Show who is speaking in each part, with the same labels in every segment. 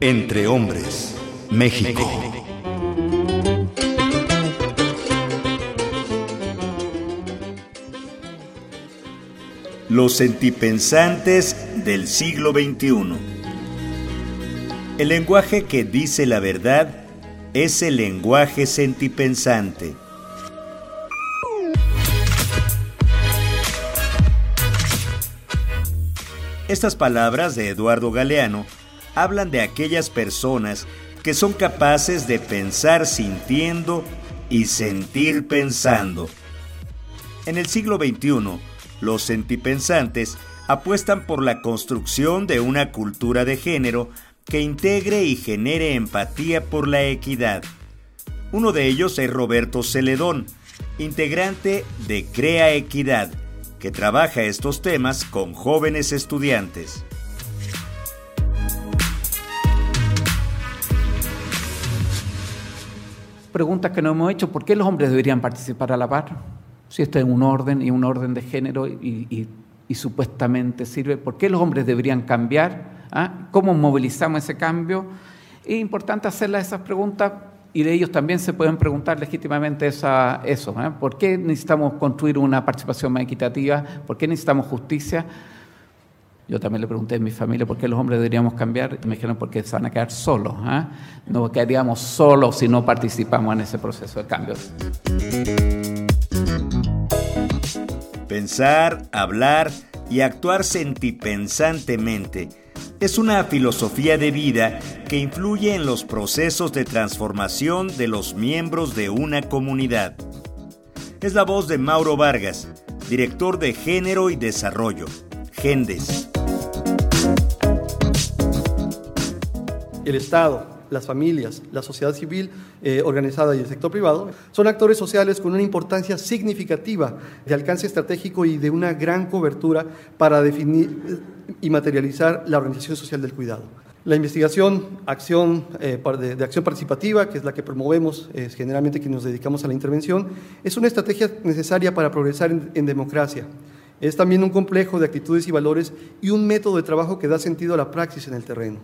Speaker 1: Entre hombres, México. Los sentipensantes del siglo XXI. El lenguaje que dice la verdad es el lenguaje sentipensante. Estas palabras de Eduardo Galeano hablan de aquellas personas que son capaces de pensar sintiendo y sentir pensando. En el siglo XXI, los sentipensantes apuestan por la construcción de una cultura de género que integre y genere empatía por la equidad. Uno de ellos es Roberto Celedón, integrante de Crea Equidad, que trabaja estos temas con jóvenes estudiantes.
Speaker 2: Preguntas que no hemos hecho, ¿por qué los hombres deberían participar a la par? Si esto es un orden y un orden de género y, supuestamente sirve, ¿por qué los hombres deberían cambiar? ¿Ah? ¿Cómo movilizamos ese cambio? Es importante hacerles esas preguntas y de ellos también se pueden preguntar legítimamente esa, eso. ¿eh? ¿Por qué necesitamos construir una participación más equitativa? ¿Por qué necesitamos justicia? Yo también le pregunté a mi familia por qué los hombres deberíamos cambiar y me dijeron porque se van a quedar solos. ¿eh? No quedaríamos solos si no participamos en ese proceso de cambio.
Speaker 1: Pensar, hablar y actuar sentipensantemente es una filosofía de vida que influye en los procesos de transformación de los miembros de una comunidad. Es la voz de Mauro Vargas, director de Género y Desarrollo, GENDES.
Speaker 3: El Estado, las familias, la sociedad civil eh, organizada y el sector privado, son actores sociales con una importancia significativa de alcance estratégico y de una gran cobertura para definir eh, y materializar la organización social del cuidado. La investigación acción, eh, de, acción participativa, que es la que promovemos es generalmente que nos dedicamos a la intervención, es una estrategia necesaria para progresar en democracia. Es también un complejo de actitudes y valores y un método de trabajo que da sentido a la praxis en el terreno.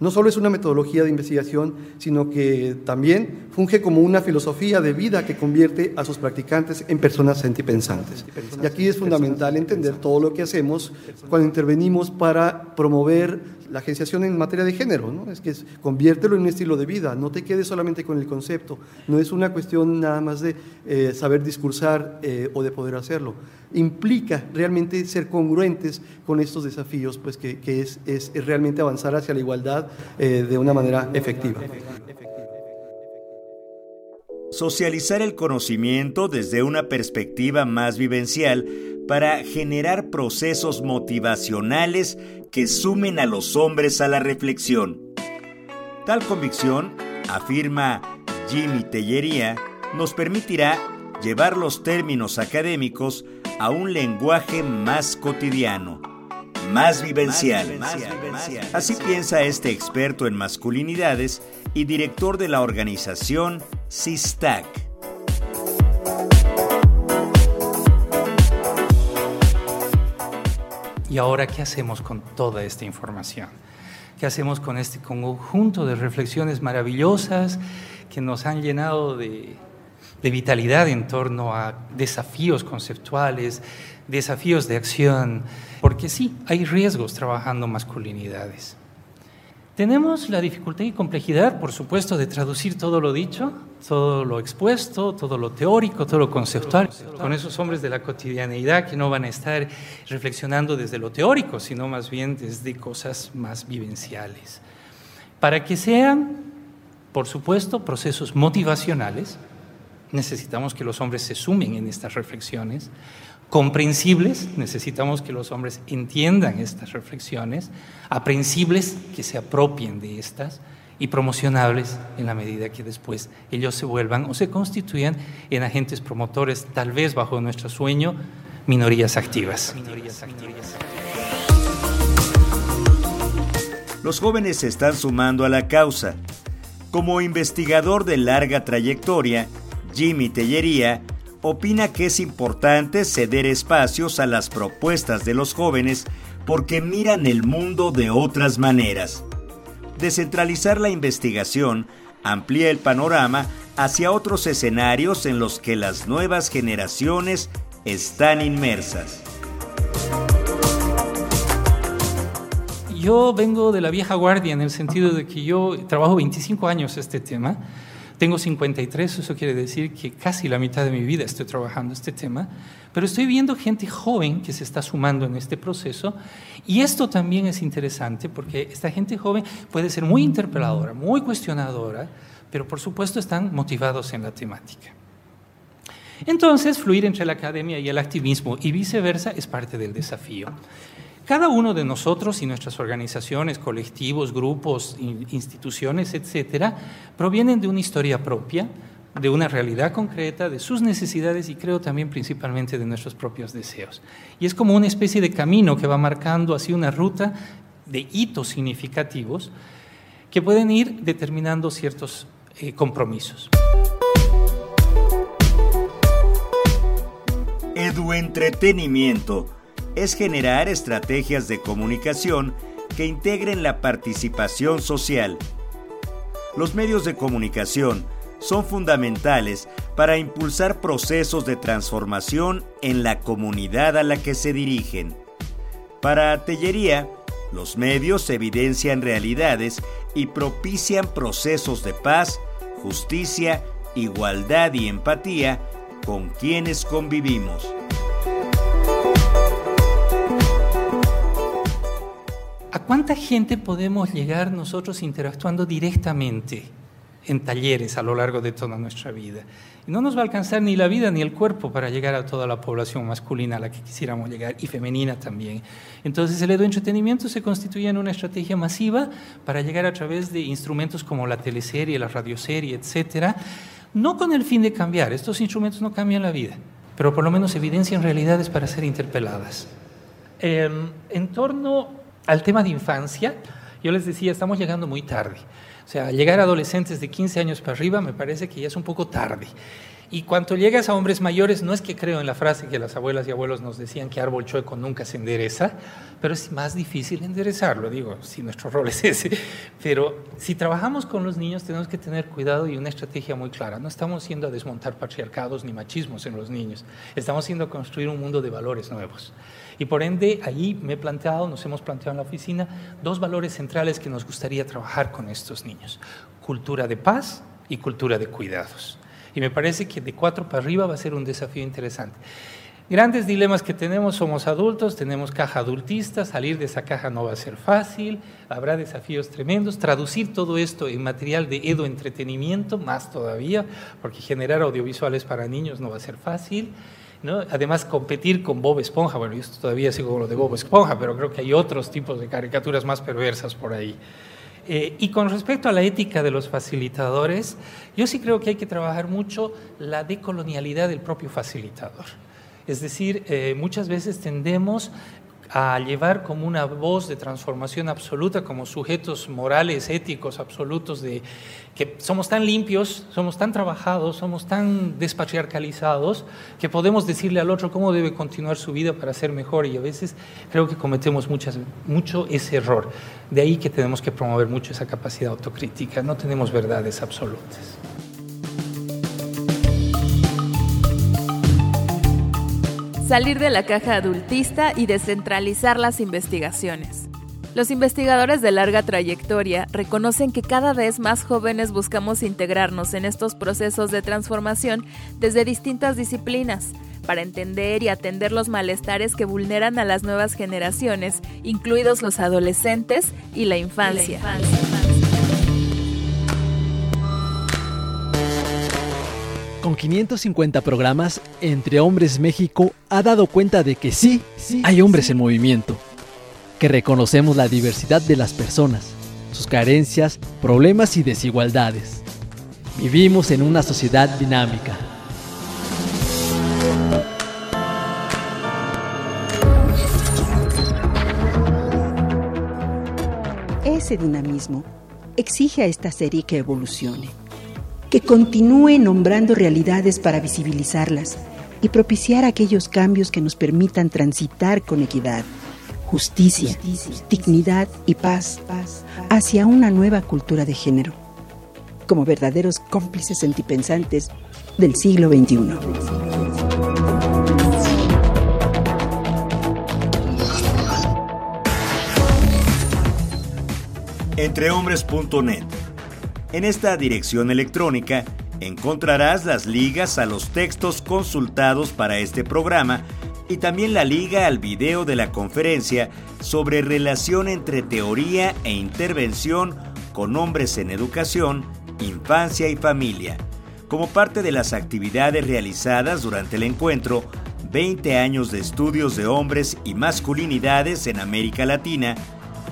Speaker 3: No solo es una metodología de investigación, sino que también funge como una filosofía de vida que convierte a sus practicantes en personas sentipensantes. Y aquí es fundamental entender todo lo que hacemos cuando intervenimos para promover la agenciación en materia de género, ¿no? Es que es, conviértelo en un estilo de vida, no te quedes solamente con el concepto, no es una cuestión nada más de eh, saber discursar eh, o de poder hacerlo. Implica realmente ser congruentes con estos desafíos, pues que, es, es, realmente avanzar hacia la igualdad eh, de una manera efectiva.
Speaker 1: Socializar el conocimiento desde una perspectiva más vivencial para generar procesos motivacionales que sumen a los hombres a la reflexión. Tal convicción, afirma Jimmy Tellería, nos permitirá llevar los términos académicos a un lenguaje más cotidiano, más vivencial. Así piensa este experto en masculinidades y director de la organización SISTAC.
Speaker 4: ¿Y ahora qué hacemos con toda esta información? ¿Qué hacemos con este conjunto de reflexiones maravillosas que nos han llenado de, vitalidad en torno a desafíos conceptuales, desafíos de acción? Porque sí, hay riesgos trabajando masculinidades. Tenemos la dificultad y complejidad, por supuesto, de traducir todo lo dicho, todo lo expuesto, todo lo teórico, todo lo conceptual, con esos hombres de la cotidianeidad que no van a estar reflexionando desde lo teórico, sino más bien desde cosas más vivenciales. Para que sean, por supuesto, procesos motivacionales, necesitamos que los hombres se sumen en estas reflexiones, comprensibles, necesitamos que los hombres entiendan estas reflexiones, aprensibles, que se apropien de estas, y promocionables en la medida que después ellos se vuelvan o se constituyan en agentes promotores, tal vez bajo nuestro sueño, minorías activas.
Speaker 1: Los jóvenes se están sumando a la causa. Como investigador de larga trayectoria, Jimmy Tellería opina que es importante ceder espacios a las propuestas de los jóvenes porque miran el mundo de otras maneras. Descentralizar la investigación amplía el panorama hacia otros escenarios en los que las nuevas generaciones están inmersas.
Speaker 4: Yo vengo de la vieja guardia en el sentido de que yo trabajo 25 años este tema, tengo 53, eso quiere decir que casi la mitad de mi vida estoy trabajando este tema, pero estoy viendo gente joven que se está sumando en este proceso y esto también es interesante porque esta gente joven puede ser muy interpeladora, muy cuestionadora, pero por supuesto están motivados en la temática. Entonces, fluir entre la academia y el activismo y viceversa es parte del desafío. Cada uno de nosotros y nuestras organizaciones, colectivos, grupos, instituciones, etcétera, provienen de una historia propia, de una realidad concreta, de sus necesidades y creo también principalmente de nuestros propios deseos. Y es como una especie de camino que va marcando así una ruta de hitos significativos que pueden ir determinando ciertos eh, compromisos.
Speaker 1: Eduentretenimiento es generar estrategias de comunicación que integren la participación social. Los medios de comunicación son fundamentales para impulsar procesos de transformación en la comunidad a la que se dirigen. Para Tellería, los medios evidencian realidades y propician procesos de paz, justicia, igualdad y empatía con quienes convivimos.
Speaker 4: ¿A cuánta gente podemos llegar nosotros interactuando directamente en talleres a lo largo de toda nuestra vida? No nos va a alcanzar ni la vida ni el cuerpo para llegar a toda la población masculina a la que quisiéramos llegar y femenina también. Entonces el entretenimiento se constituye en una estrategia masiva para llegar a través de instrumentos como la teleserie, la radioserie, etcétera, no con el fin de cambiar, estos instrumentos no cambian la vida, pero por lo menos evidencian realidades para ser interpeladas. Em, en torno al tema de infancia, yo les decía, estamos llegando muy tarde. O sea, llegar a adolescentes de 15 años para arriba me parece que ya es un poco tarde. Y cuando llegas a hombres mayores, no es que creo en la frase que las abuelas y abuelos nos decían que árbol chueco nunca se endereza, pero es más difícil enderezarlo, digo, si nuestro rol es ese. Pero si trabajamos con los niños tenemos que tener cuidado y una estrategia muy clara. No estamos yendo a desmontar patriarcados ni machismos en los niños, estamos yendo a construir un mundo de valores nuevos. Y por ende, allí me he planteado, nos hemos planteado en la oficina, dos valores centrales que nos gustaría trabajar con estos niños. Cultura de paz y cultura de cuidados. Y me parece que de cuatro para arriba va a ser un desafío interesante. Grandes dilemas que tenemos, somos adultos, tenemos caja adultista, salir de esa caja no va a ser fácil, habrá desafíos tremendos, traducir todo esto en material de edo entretenimiento, más todavía, porque generar audiovisuales para niños no va a ser fácil. ¿no? Además, competir con Bob Esponja, bueno, yo todavía sigo con lo de Bob Esponja, pero creo que hay otros tipos de caricaturas más perversas por ahí. Eh, y con respecto a la ética de los facilitadores, yo sí creo que hay que trabajar mucho la decolonialidad del propio facilitador. Es decir, eh, muchas veces tendemos a llevar como una voz de transformación absoluta, como sujetos morales, éticos absolutos, de que somos tan limpios, somos tan trabajados, somos tan despatriarcalizados, que podemos decirle al otro cómo debe continuar su vida para ser mejor. Y a veces creo que cometemos mucho ese error. De ahí que tenemos que promover mucho esa capacidad autocrítica. No tenemos verdades absolutas.
Speaker 5: Salir de la caja adultista y descentralizar las investigaciones. Los investigadores de larga trayectoria reconocen que cada vez más jóvenes buscamos integrarnos en estos procesos de transformación desde distintas disciplinas para entender y atender los malestares que vulneran a las nuevas generaciones, incluidos los adolescentes y la infancia.
Speaker 6: Con 550 programas, Entre Hombres México ha dado cuenta de que sí, hay hombres en movimiento, que reconocemos la diversidad de las personas, sus carencias, problemas y desigualdades. Vivimos en una sociedad dinámica.
Speaker 7: Ese dinamismo exige a esta serie que evolucione que continúe nombrando realidades para visibilizarlas y propiciar aquellos cambios que nos permitan transitar con equidad, justicia, dignidad y paz hacia una nueva cultura de género, como verdaderos cómplices sentipensantes del siglo XXI.
Speaker 1: Entrehombres.net. En esta dirección electrónica encontrarás las ligas a los textos consultados para este programa y también la liga al video de la conferencia sobre relación entre teoría e intervención con hombres en educación, infancia y familia, como parte de las actividades realizadas durante el encuentro 20 años de estudios de hombres y masculinidades en América Latina,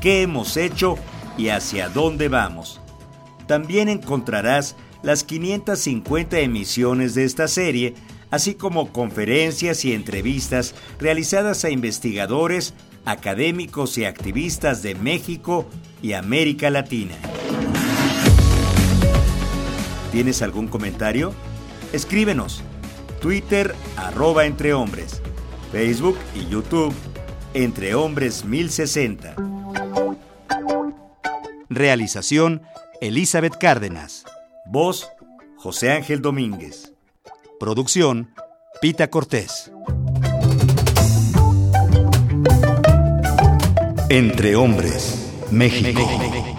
Speaker 1: qué hemos hecho y hacia dónde vamos. También encontrarás las 550 emisiones de esta serie, así como conferencias y entrevistas realizadas a investigadores, académicos y activistas de México y América Latina. ¿Tienes algún comentario? Escríbenos. Twitter arroba entre hombres. Facebook y YouTube entre hombres 1060. Realización Elizabeth Cárdenas. Voz José Ángel Domínguez. Producción, Pita Cortés. Entre Hombres, México.